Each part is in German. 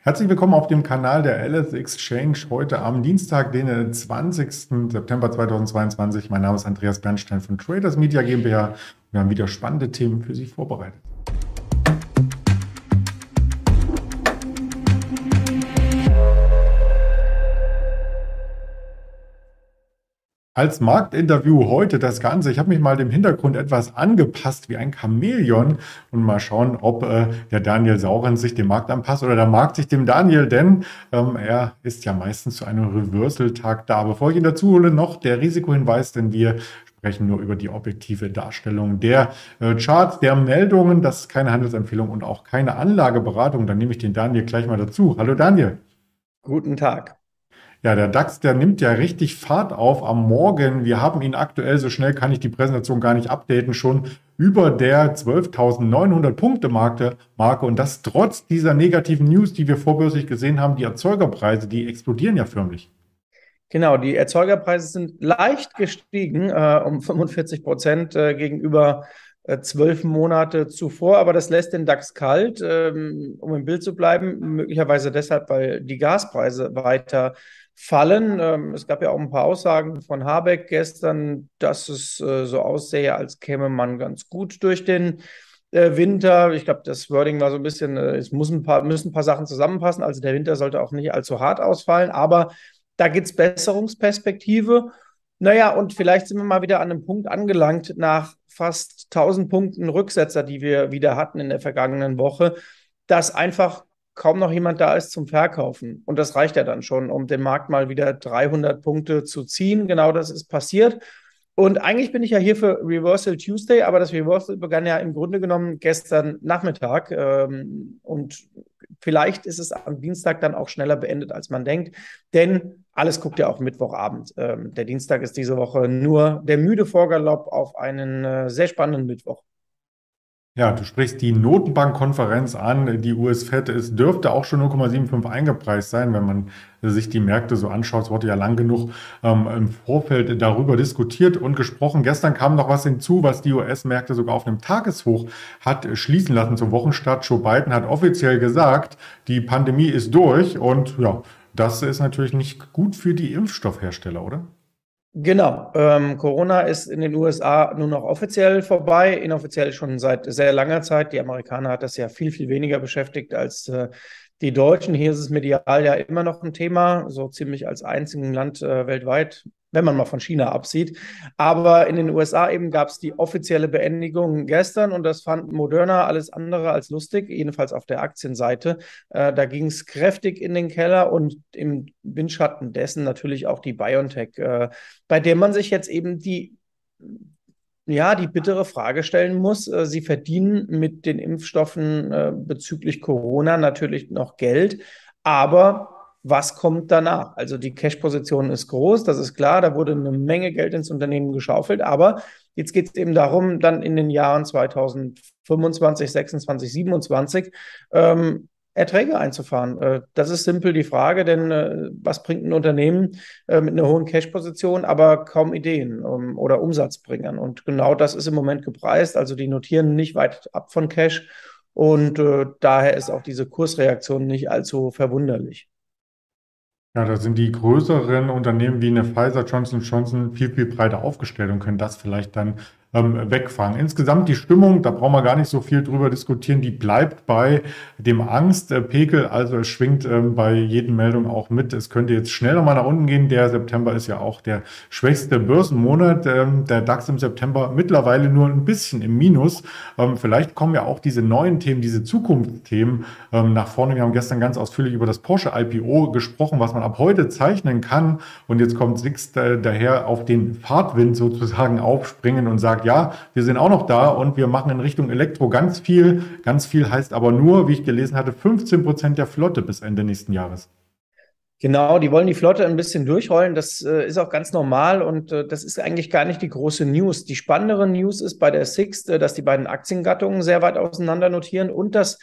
Herzlich willkommen auf dem Kanal der LS Exchange heute am Dienstag, den 20. September 2022. Mein Name ist Andreas Bernstein von Traders Media GmbH. Wir haben wieder spannende Themen für Sie vorbereitet. Als Marktinterview heute das Ganze. Ich habe mich mal dem Hintergrund etwas angepasst wie ein Chamäleon und mal schauen, ob äh, der Daniel Saurens sich dem Markt anpasst oder der Markt sich dem Daniel, denn ähm, er ist ja meistens zu einem Reversal-Tag da. Bevor ich ihn dazu hole, noch der Risikohinweis, denn wir sprechen nur über die objektive Darstellung der äh, Charts, der Meldungen. Das ist keine Handelsempfehlung und auch keine Anlageberatung. Dann nehme ich den Daniel gleich mal dazu. Hallo Daniel. Guten Tag. Ja, der DAX, der nimmt ja richtig Fahrt auf am Morgen. Wir haben ihn aktuell, so schnell kann ich die Präsentation gar nicht updaten, schon über der 12.900 Punkte Marke, und das trotz dieser negativen News, die wir vorbörslich gesehen haben. Die Erzeugerpreise, die explodieren ja förmlich. Genau, die Erzeugerpreise sind leicht gestiegen äh, um 45 Prozent äh, gegenüber äh, zwölf Monate zuvor, aber das lässt den DAX kalt, ähm, um im Bild zu bleiben, möglicherweise deshalb, weil die Gaspreise weiter fallen. Ähm, es gab ja auch ein paar Aussagen von Habeck gestern, dass es äh, so aussähe, als käme man ganz gut durch den äh, Winter. Ich glaube, das Wording war so ein bisschen, äh, es muss ein paar, müssen ein paar Sachen zusammenpassen. Also der Winter sollte auch nicht allzu hart ausfallen, aber da gibt es Besserungsperspektive. Naja, und vielleicht sind wir mal wieder an einem Punkt angelangt nach fast 1000 Punkten Rücksetzer, die wir wieder hatten in der vergangenen Woche, dass einfach kaum noch jemand da ist zum Verkaufen. Und das reicht ja dann schon, um den Markt mal wieder 300 Punkte zu ziehen. Genau das ist passiert. Und eigentlich bin ich ja hier für Reversal Tuesday, aber das Reversal begann ja im Grunde genommen gestern Nachmittag. Ähm, und vielleicht ist es am Dienstag dann auch schneller beendet, als man denkt. Denn alles guckt ja auch Mittwochabend. Ähm, der Dienstag ist diese Woche nur der müde Vorgalopp auf einen äh, sehr spannenden Mittwoch. Ja, du sprichst die Notenbankkonferenz an. Die US-Fed es dürfte auch schon 0,75 eingepreist sein, wenn man sich die Märkte so anschaut. Es wurde ja lang genug ähm, im Vorfeld darüber diskutiert und gesprochen. Gestern kam noch was hinzu, was die US-Märkte sogar auf einem Tageshoch hat schließen lassen zum Wochenstart. Joe Biden hat offiziell gesagt, die Pandemie ist durch und ja, das ist natürlich nicht gut für die Impfstoffhersteller, oder? Genau. Ähm, Corona ist in den USA nur noch offiziell vorbei, inoffiziell schon seit sehr langer Zeit. Die Amerikaner hat das ja viel, viel weniger beschäftigt als äh, die Deutschen. Hier ist es medial ja immer noch ein Thema, so ziemlich als einzigen Land äh, weltweit wenn man mal von China absieht. Aber in den USA eben gab es die offizielle Beendigung gestern und das fand Moderna alles andere als lustig, jedenfalls auf der Aktienseite. Äh, da ging es kräftig in den Keller und im Windschatten dessen natürlich auch die BioNTech, äh, bei der man sich jetzt eben die ja, die bittere Frage stellen muss. Äh, sie verdienen mit den Impfstoffen äh, bezüglich Corona natürlich noch Geld, aber was kommt danach? Also die Cash-Position ist groß, das ist klar, da wurde eine Menge Geld ins Unternehmen geschaufelt, aber jetzt geht es eben darum, dann in den Jahren 2025, 26, 27 ähm, Erträge einzufahren. Äh, das ist simpel die Frage, denn äh, was bringt ein Unternehmen äh, mit einer hohen Cash-Position, aber kaum Ideen ähm, oder Umsatzbringern? Und genau das ist im Moment gepreist. Also die notieren nicht weit ab von Cash und äh, daher ist auch diese Kursreaktion nicht allzu verwunderlich. Ja, da sind die größeren Unternehmen wie eine Pfizer, Johnson Johnson viel, viel breiter aufgestellt und können das vielleicht dann ähm, wegfangen. Insgesamt die Stimmung, da brauchen wir gar nicht so viel drüber diskutieren, die bleibt bei dem Angstpegel. Also es schwingt ähm, bei jeden Meldung auch mit. Es könnte jetzt schnell nochmal nach unten gehen. Der September ist ja auch der schwächste Börsenmonat. Ähm, der DAX im September mittlerweile nur ein bisschen im Minus. Ähm, vielleicht kommen ja auch diese neuen Themen, diese Zukunftsthemen ähm, nach vorne. Wir haben gestern ganz ausführlich über das Porsche IPO gesprochen, was man ab heute zeichnen kann. Und jetzt kommt Six äh, daher auf den Fahrtwind sozusagen aufspringen und sagt, sagt, ja, wir sind auch noch da und wir machen in Richtung Elektro ganz viel. Ganz viel heißt aber nur, wie ich gelesen hatte, 15 Prozent der Flotte bis Ende nächsten Jahres. Genau, die wollen die Flotte ein bisschen durchrollen. Das äh, ist auch ganz normal und äh, das ist eigentlich gar nicht die große News. Die spannendere News ist bei der Sixt, äh, dass die beiden Aktiengattungen sehr weit auseinander notieren und dass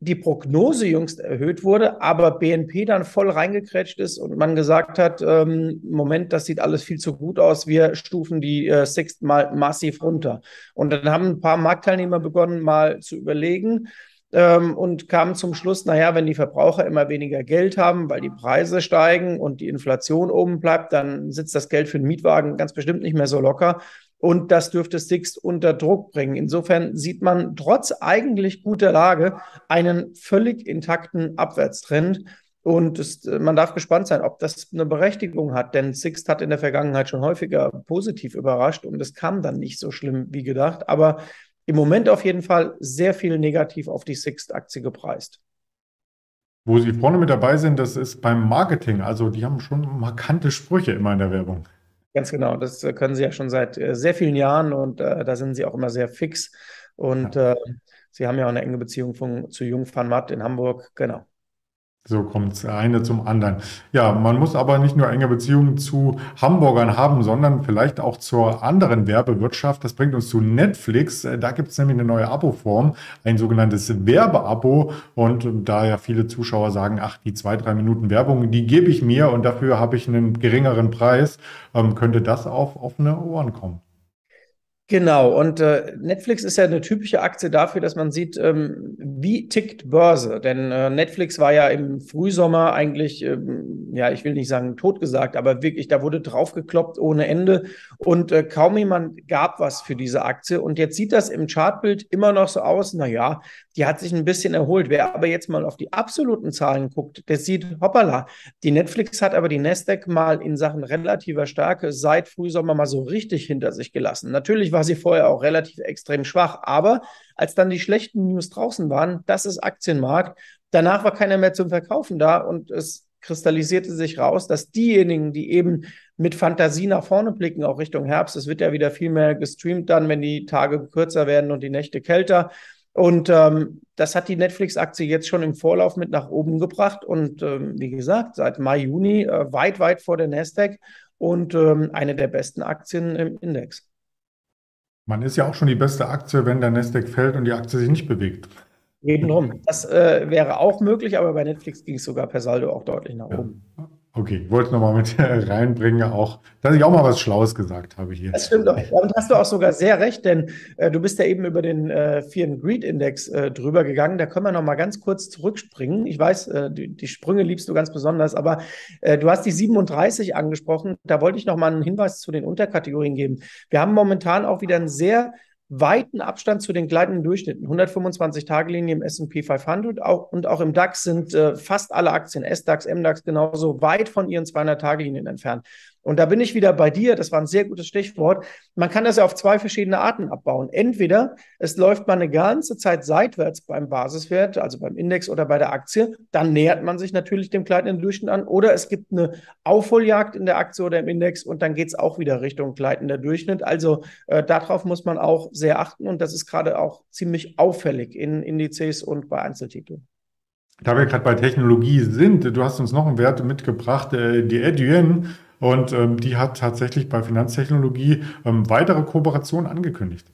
die Prognose jüngst erhöht wurde, aber BNP dann voll reingekrätscht ist und man gesagt hat, ähm, Moment, das sieht alles viel zu gut aus, wir stufen die äh, Sixt mal massiv runter. Und dann haben ein paar Marktteilnehmer begonnen, mal zu überlegen, ähm, und kamen zum Schluss, naja, wenn die Verbraucher immer weniger Geld haben, weil die Preise steigen und die Inflation oben bleibt, dann sitzt das Geld für den Mietwagen ganz bestimmt nicht mehr so locker. Und das dürfte Sixt unter Druck bringen. Insofern sieht man trotz eigentlich guter Lage einen völlig intakten Abwärtstrend. Und es, man darf gespannt sein, ob das eine Berechtigung hat, denn Sixt hat in der Vergangenheit schon häufiger positiv überrascht und es kam dann nicht so schlimm wie gedacht. Aber im Moment auf jeden Fall sehr viel negativ auf die Sixt-Aktie gepreist. Wo Sie vorne mit dabei sind, das ist beim Marketing. Also die haben schon markante Sprüche immer in der Werbung. Ganz genau, das äh, können Sie ja schon seit äh, sehr vielen Jahren und äh, da sind Sie auch immer sehr fix. Und ja. äh, Sie haben ja auch eine enge Beziehung von, zu Jung van Matt in Hamburg. Genau. So kommt es eine zum anderen. Ja, man muss aber nicht nur enge Beziehungen zu Hamburgern haben, sondern vielleicht auch zur anderen Werbewirtschaft. Das bringt uns zu Netflix. Da gibt es nämlich eine neue Abo-Form, ein sogenanntes Werbeabo. Und da ja viele Zuschauer sagen, ach, die zwei, drei Minuten Werbung, die gebe ich mir und dafür habe ich einen geringeren Preis, ähm, könnte das auf offene Ohren kommen. Genau, und äh, Netflix ist ja eine typische Aktie dafür, dass man sieht, ähm, wie tickt Börse. Denn äh, Netflix war ja im Frühsommer eigentlich, ähm, ja, ich will nicht sagen totgesagt, aber wirklich, da wurde draufgekloppt ohne Ende und äh, kaum jemand gab was für diese Aktie. Und jetzt sieht das im Chartbild immer noch so aus, na ja, die hat sich ein bisschen erholt. Wer aber jetzt mal auf die absoluten Zahlen guckt, der sieht, hoppala, die Netflix hat aber die Nasdaq mal in Sachen relativer Stärke seit Frühsommer mal so richtig hinter sich gelassen. Natürlich war sie vorher auch relativ extrem schwach. Aber als dann die schlechten News draußen waren, das ist Aktienmarkt, danach war keiner mehr zum Verkaufen da und es kristallisierte sich raus, dass diejenigen, die eben mit Fantasie nach vorne blicken, auch Richtung Herbst, es wird ja wieder viel mehr gestreamt dann, wenn die Tage kürzer werden und die Nächte kälter. Und ähm, das hat die Netflix-Aktie jetzt schon im Vorlauf mit nach oben gebracht. Und ähm, wie gesagt, seit Mai, Juni äh, weit, weit vor der Nasdaq und ähm, eine der besten Aktien im Index. Man ist ja auch schon die beste Aktie, wenn der Nasdaq fällt und die Aktie sich nicht bewegt. Eben drum. Das äh, wäre auch möglich, aber bei Netflix ging es sogar per Saldo auch deutlich nach oben. Ja. Okay, ich wollte nochmal mit reinbringen, auch, dass ich auch mal was Schlaues gesagt habe hier. Das stimmt auch. Damit hast du auch sogar sehr recht, denn äh, du bist ja eben über den äh, Fear and Greed Index äh, drüber gegangen. Da können wir nochmal ganz kurz zurückspringen. Ich weiß, äh, die, die, Sprünge liebst du ganz besonders, aber äh, du hast die 37 angesprochen. Da wollte ich nochmal einen Hinweis zu den Unterkategorien geben. Wir haben momentan auch wieder ein sehr weiten Abstand zu den gleitenden Durchschnitten. 125 Tage-Linie im S&P 500 auch, und auch im DAX sind äh, fast alle Aktien, S-DAX, M-DAX genauso weit von ihren 200-Tage-Linien entfernt. Und da bin ich wieder bei dir, das war ein sehr gutes Stichwort. Man kann das ja auf zwei verschiedene Arten abbauen. Entweder es läuft man eine ganze Zeit seitwärts beim Basiswert, also beim Index oder bei der Aktie, dann nähert man sich natürlich dem gleitenden Durchschnitt an. Oder es gibt eine Aufholjagd in der Aktie oder im Index und dann geht es auch wieder Richtung gleitender Durchschnitt. Also äh, darauf muss man auch sehr achten und das ist gerade auch ziemlich auffällig in Indizes und bei Einzeltiteln. Da wir gerade bei Technologie sind, du hast uns noch einen Wert mitgebracht, äh, die Eduen. Und ähm, die hat tatsächlich bei Finanztechnologie ähm, weitere Kooperationen angekündigt.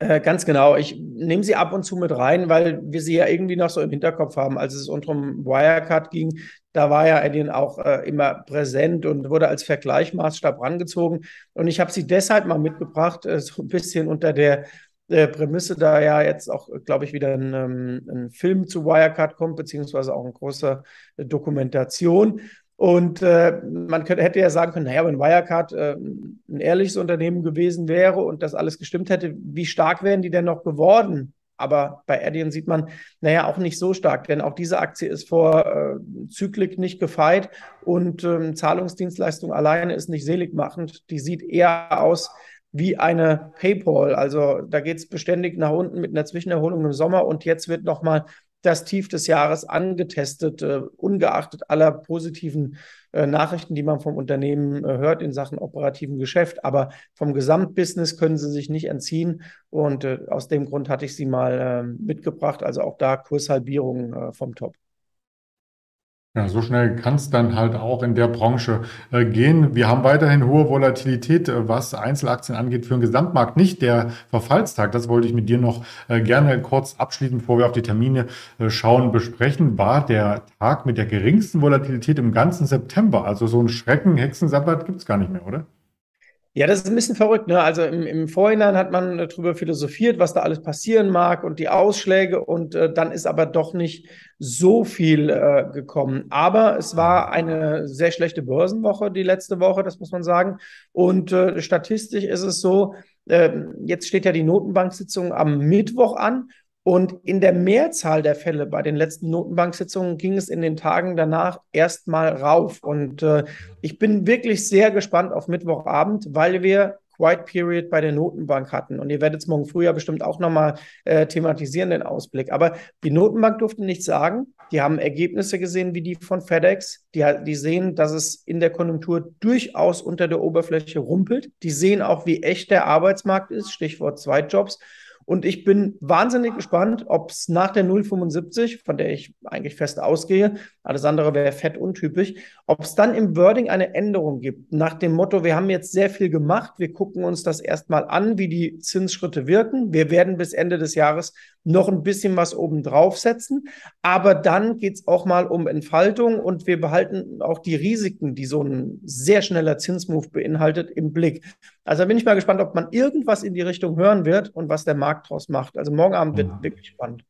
Äh, ganz genau. Ich nehme sie ab und zu mit rein, weil wir sie ja irgendwie noch so im Hinterkopf haben. Als es um Wirecard ging, da war ja Edin auch äh, immer präsent und wurde als Vergleichmaßstab rangezogen. Und ich habe sie deshalb mal mitgebracht, äh, so ein bisschen unter der äh, Prämisse, da ja jetzt auch, glaube ich, wieder ein, ähm, ein, Film zu Wirecard kommt, beziehungsweise auch eine große Dokumentation. Und äh, man könnte, hätte ja sagen können, naja, wenn Wirecard äh, ein ehrliches Unternehmen gewesen wäre und das alles gestimmt hätte, wie stark wären die denn noch geworden? Aber bei Adyen sieht man, naja, auch nicht so stark, denn auch diese Aktie ist vor äh, Zyklik nicht gefeit und ähm, Zahlungsdienstleistung alleine ist nicht seligmachend. Die sieht eher aus wie eine PayPal. Also da geht es beständig nach unten mit einer Zwischenerholung im Sommer und jetzt wird nochmal das Tief des Jahres angetestet, äh, ungeachtet aller positiven äh, Nachrichten, die man vom Unternehmen äh, hört in Sachen operativen Geschäft. Aber vom Gesamtbusiness können sie sich nicht entziehen. Und äh, aus dem Grund hatte ich sie mal ähm, mitgebracht. Also auch da Kurshalbierung äh, vom Top. Ja, so schnell kann es dann halt auch in der Branche äh, gehen. Wir haben weiterhin hohe Volatilität, äh, was Einzelaktien angeht, für den Gesamtmarkt. Nicht der Verfallstag, das wollte ich mit dir noch äh, gerne kurz abschließend, bevor wir auf die Termine äh, schauen, besprechen, war der Tag mit der geringsten Volatilität im ganzen September. Also so ein Schrecken, Hexensabbat gibt es gar nicht mehr, oder? Ja, das ist ein bisschen verrückt. Ne? Also im, im Vorhinein hat man darüber philosophiert, was da alles passieren mag und die Ausschläge und äh, dann ist aber doch nicht so viel äh, gekommen. Aber es war eine sehr schlechte Börsenwoche die letzte Woche, das muss man sagen. Und äh, statistisch ist es so, ähm, jetzt steht ja die Notenbanksitzung am Mittwoch an und in der Mehrzahl der Fälle bei den letzten Notenbanksitzungen ging es in den Tagen danach erstmal rauf. Und äh, ich bin wirklich sehr gespannt auf Mittwochabend, weil wir Quiet Period bei der Notenbank hatten. Und ihr werdet es morgen früh ja bestimmt auch nochmal äh, thematisieren, den Ausblick. Aber die Notenbank durfte nichts sagen. Die haben Ergebnisse gesehen wie die von FedEx. Die, die sehen, dass es in der Konjunktur durchaus unter der Oberfläche rumpelt. Die sehen auch, wie echt der Arbeitsmarkt ist, Stichwort Zweitjobs. Und ich bin wahnsinnig gespannt, ob es nach der 075, von der ich eigentlich fest ausgehe, alles andere wäre fett untypisch, ob es dann im Wording eine Änderung gibt. Nach dem Motto, wir haben jetzt sehr viel gemacht, wir gucken uns das erstmal an, wie die Zinsschritte wirken. Wir werden bis Ende des Jahres noch ein bisschen was obendrauf setzen. Aber dann geht es auch mal um Entfaltung und wir behalten auch die Risiken, die so ein sehr schneller Zinsmove beinhaltet, im Blick. Also da bin ich mal gespannt, ob man irgendwas in die Richtung hören wird und was der Markt daraus macht. Also morgen Abend wird mhm. wirklich spannend.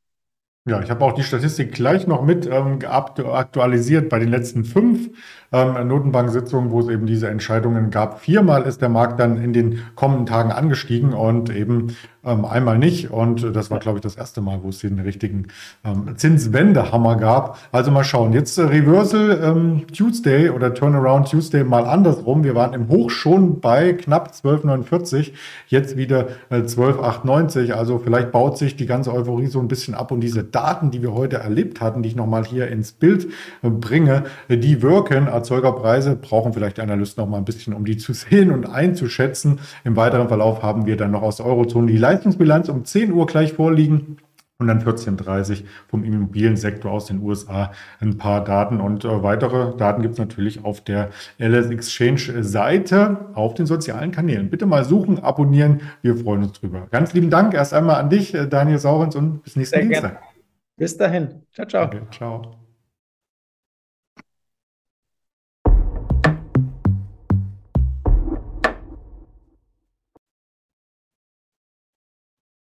Ja, ich habe auch die Statistik gleich noch mit ähm, aktualisiert bei den letzten fünf ähm, Notenbank-Sitzungen, wo es eben diese Entscheidungen gab. Viermal ist der Markt dann in den kommenden Tagen angestiegen und eben ähm, einmal nicht. Und das war, glaube ich, das erste Mal, wo es den richtigen ähm, Zinswendehammer gab. Also mal schauen. Jetzt äh, Reversal ähm, Tuesday oder Turnaround Tuesday mal andersrum. Wir waren im Hoch schon bei knapp 12,49, jetzt wieder äh, 12,98. Also vielleicht baut sich die ganze Euphorie so ein bisschen ab und diese Daten, die wir heute erlebt hatten, die ich nochmal hier ins Bild äh, bringe, die wirken. Erzeugerpreise brauchen vielleicht Analysten noch mal ein bisschen, um die zu sehen und einzuschätzen. Im weiteren Verlauf haben wir dann noch aus der Eurozone die Leistungsbilanz um 10 Uhr gleich vorliegen. Und dann 14.30 vom Immobiliensektor aus den USA ein paar Daten. Und äh, weitere Daten gibt es natürlich auf der LS Exchange Seite auf den sozialen Kanälen. Bitte mal suchen, abonnieren. Wir freuen uns drüber. Ganz lieben Dank erst einmal an dich, äh, Daniel Saurens, und bis nächsten Sehr Dienstag. Gerne. Bis dahin. Ciao, ciao. Okay, ciao.